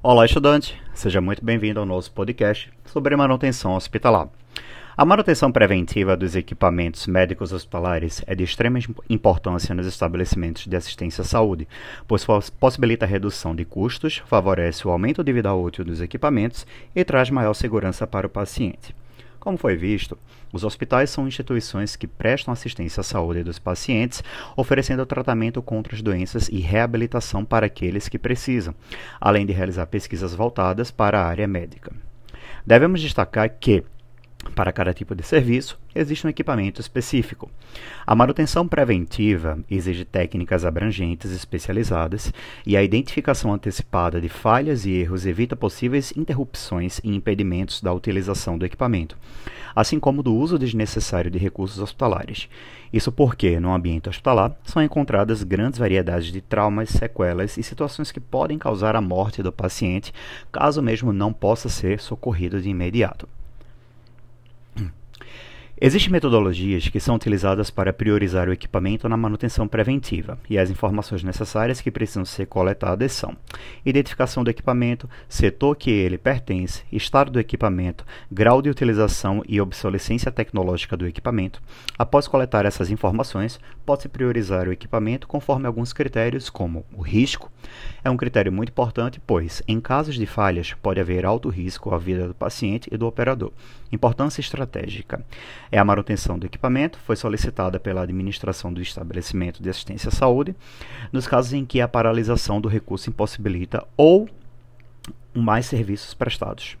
Olá, estudante! Seja muito bem-vindo ao nosso podcast sobre manutenção hospitalar. A manutenção preventiva dos equipamentos médicos hospitalares é de extrema importância nos estabelecimentos de assistência à saúde, pois possibilita a redução de custos, favorece o aumento de vida útil dos equipamentos e traz maior segurança para o paciente. Como foi visto, os hospitais são instituições que prestam assistência à saúde dos pacientes, oferecendo tratamento contra as doenças e reabilitação para aqueles que precisam, além de realizar pesquisas voltadas para a área médica. Devemos destacar que, para cada tipo de serviço, existe um equipamento específico. A manutenção preventiva exige técnicas abrangentes especializadas e a identificação antecipada de falhas e erros evita possíveis interrupções e impedimentos da utilização do equipamento, assim como do uso desnecessário de recursos hospitalares. Isso porque, no ambiente hospitalar, são encontradas grandes variedades de traumas, sequelas e situações que podem causar a morte do paciente, caso mesmo não possa ser socorrido de imediato. Existem metodologias que são utilizadas para priorizar o equipamento na manutenção preventiva, e as informações necessárias que precisam ser coletadas são: identificação do equipamento, setor que ele pertence, estado do equipamento, grau de utilização e obsolescência tecnológica do equipamento. Após coletar essas informações, pode-se priorizar o equipamento conforme alguns critérios, como o risco. É um critério muito importante, pois, em casos de falhas, pode haver alto risco à vida do paciente e do operador. Importância estratégica é a manutenção do equipamento, foi solicitada pela administração do estabelecimento de assistência à saúde, nos casos em que a paralisação do recurso impossibilita ou mais serviços prestados.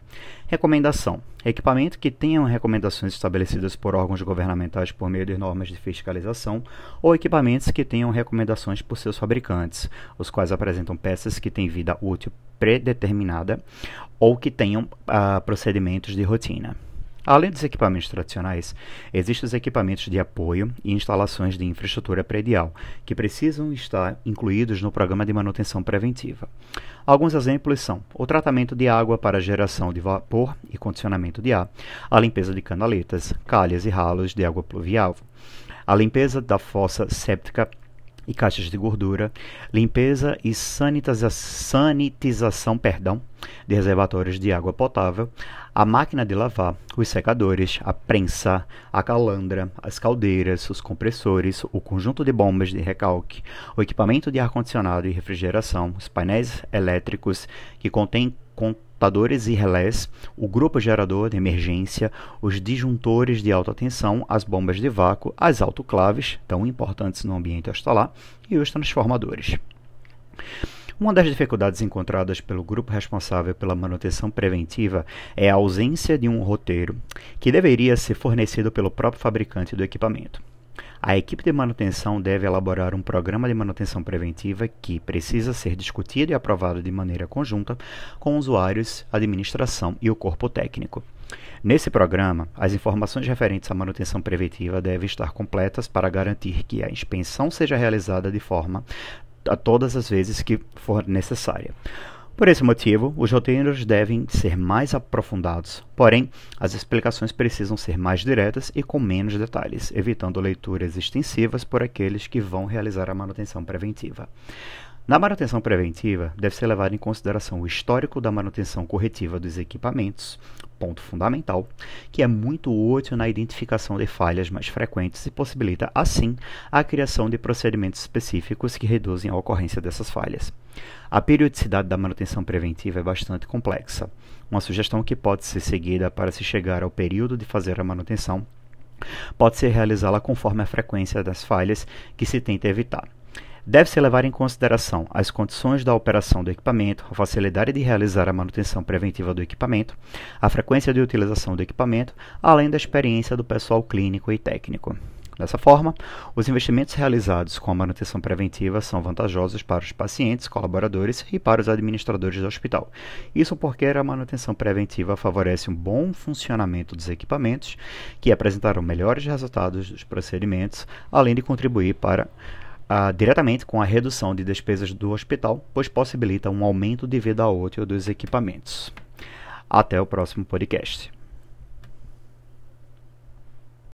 Recomendação: equipamento que tenham recomendações estabelecidas por órgãos governamentais por meio de normas de fiscalização ou equipamentos que tenham recomendações por seus fabricantes, os quais apresentam peças que têm vida útil predeterminada ou que tenham uh, procedimentos de rotina. Além dos equipamentos tradicionais, existem os equipamentos de apoio e instalações de infraestrutura predial, que precisam estar incluídos no programa de manutenção preventiva. Alguns exemplos são o tratamento de água para geração de vapor e condicionamento de ar, a limpeza de canaletas, calhas e ralos de água pluvial, a limpeza da fossa séptica e caixas de gordura, limpeza e sanitiza sanitização perdão, de reservatórios de água potável, a máquina de lavar, os secadores, a prensa, a calandra, as caldeiras, os compressores, o conjunto de bombas de recalque, o equipamento de ar-condicionado e refrigeração, os painéis elétricos que contêm computadores e relés, o grupo gerador de emergência, os disjuntores de alta tensão, as bombas de vácuo, as autoclaves, tão importantes no ambiente hospitalar, e os transformadores. Uma das dificuldades encontradas pelo grupo responsável pela manutenção preventiva é a ausência de um roteiro que deveria ser fornecido pelo próprio fabricante do equipamento. A equipe de manutenção deve elaborar um programa de manutenção preventiva que precisa ser discutido e aprovado de maneira conjunta com usuários, administração e o corpo técnico. Nesse programa, as informações referentes à manutenção preventiva devem estar completas para garantir que a inspeção seja realizada de forma a todas as vezes que for necessária. Por esse motivo, os roteiros devem ser mais aprofundados, porém, as explicações precisam ser mais diretas e com menos detalhes, evitando leituras extensivas por aqueles que vão realizar a manutenção preventiva. Na manutenção preventiva, deve ser levado em consideração o histórico da manutenção corretiva dos equipamentos, ponto fundamental, que é muito útil na identificação de falhas mais frequentes e possibilita, assim, a criação de procedimentos específicos que reduzem a ocorrência dessas falhas. A periodicidade da manutenção preventiva é bastante complexa. Uma sugestão que pode ser seguida para se chegar ao período de fazer a manutenção pode ser realizá-la conforme a frequência das falhas que se tenta evitar. Deve-se levar em consideração as condições da operação do equipamento, a facilidade de realizar a manutenção preventiva do equipamento, a frequência de utilização do equipamento, além da experiência do pessoal clínico e técnico. Dessa forma, os investimentos realizados com a manutenção preventiva são vantajosos para os pacientes, colaboradores e para os administradores do hospital. Isso porque a manutenção preventiva favorece um bom funcionamento dos equipamentos, que apresentarão melhores resultados dos procedimentos, além de contribuir para ah, diretamente com a redução de despesas do hospital, pois possibilita um aumento de vida útil dos equipamentos. Até o próximo podcast.